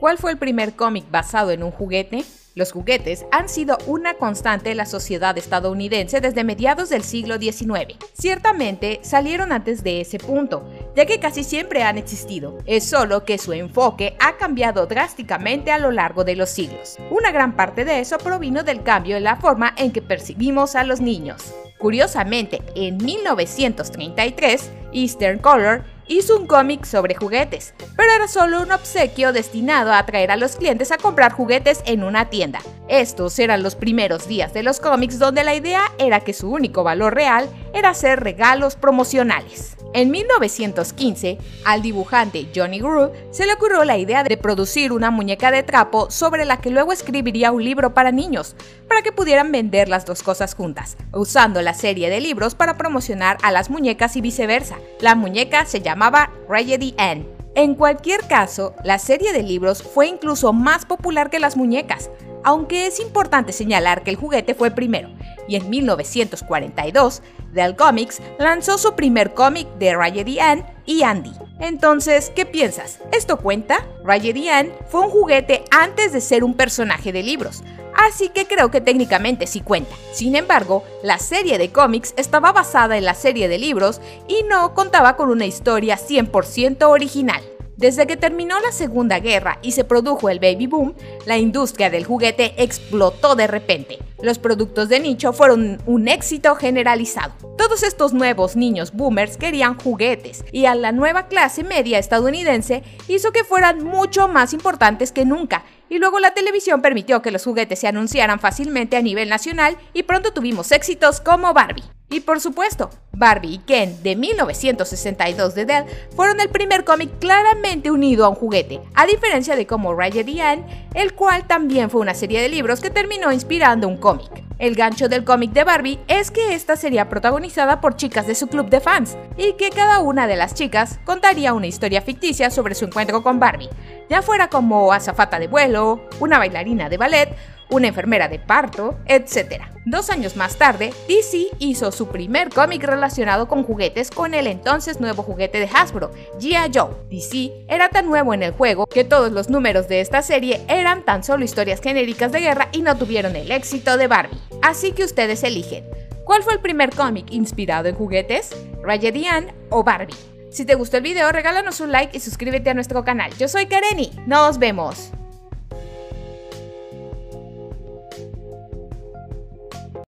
¿Cuál fue el primer cómic basado en un juguete? Los juguetes han sido una constante en la sociedad estadounidense desde mediados del siglo XIX. Ciertamente salieron antes de ese punto, ya que casi siempre han existido. Es solo que su enfoque ha cambiado drásticamente a lo largo de los siglos. Una gran parte de eso provino del cambio en la forma en que percibimos a los niños. Curiosamente, en 1933, Eastern Color hizo un cómic sobre juguetes, pero era solo un obsequio destinado a atraer a los clientes a comprar juguetes en una tienda. Estos eran los primeros días de los cómics donde la idea era que su único valor real era hacer regalos promocionales. En 1915, al dibujante Johnny Grew se le ocurrió la idea de producir una muñeca de trapo sobre la que luego escribiría un libro para niños, para que pudieran vender las dos cosas juntas, usando la serie de libros para promocionar a las muñecas y viceversa. La muñeca se llamaba Raggedy Ann. En cualquier caso, la serie de libros fue incluso más popular que las muñecas, aunque es importante señalar que el juguete fue primero, y en 1942, Dell Comics lanzó su primer cómic de Raggedy Ann y Andy. Entonces, ¿qué piensas? ¿Esto cuenta? Raggedy Ann fue un juguete antes de ser un personaje de libros, así que creo que técnicamente sí cuenta. Sin embargo, la serie de cómics estaba basada en la serie de libros y no contaba con una historia 100% original. Desde que terminó la Segunda Guerra y se produjo el baby boom, la industria del juguete explotó de repente. Los productos de nicho fueron un éxito generalizado. Todos estos nuevos niños boomers querían juguetes y a la nueva clase media estadounidense hizo que fueran mucho más importantes que nunca y luego la televisión permitió que los juguetes se anunciaran fácilmente a nivel nacional y pronto tuvimos éxitos como Barbie. Y por supuesto, Barbie y Ken de 1962 de Dell fueron el primer cómic claramente unido a un juguete, a diferencia de como Raggedy Ann, el cual también fue una serie de libros que terminó inspirando un cómic. El gancho del cómic de Barbie es que esta sería protagonizada por chicas de su club de fans y que cada una de las chicas contaría una historia ficticia sobre su encuentro con Barbie, ya fuera como azafata de vuelo, una bailarina de ballet una enfermera de parto, etc. Dos años más tarde, DC hizo su primer cómic relacionado con juguetes con el entonces nuevo juguete de Hasbro, G.I. Joe. DC era tan nuevo en el juego que todos los números de esta serie eran tan solo historias genéricas de guerra y no tuvieron el éxito de Barbie. Así que ustedes eligen. ¿Cuál fue el primer cómic inspirado en juguetes? ¿Raggedy Ann o Barbie? Si te gustó el video, regálanos un like y suscríbete a nuestro canal. Yo soy Kareni. Nos vemos.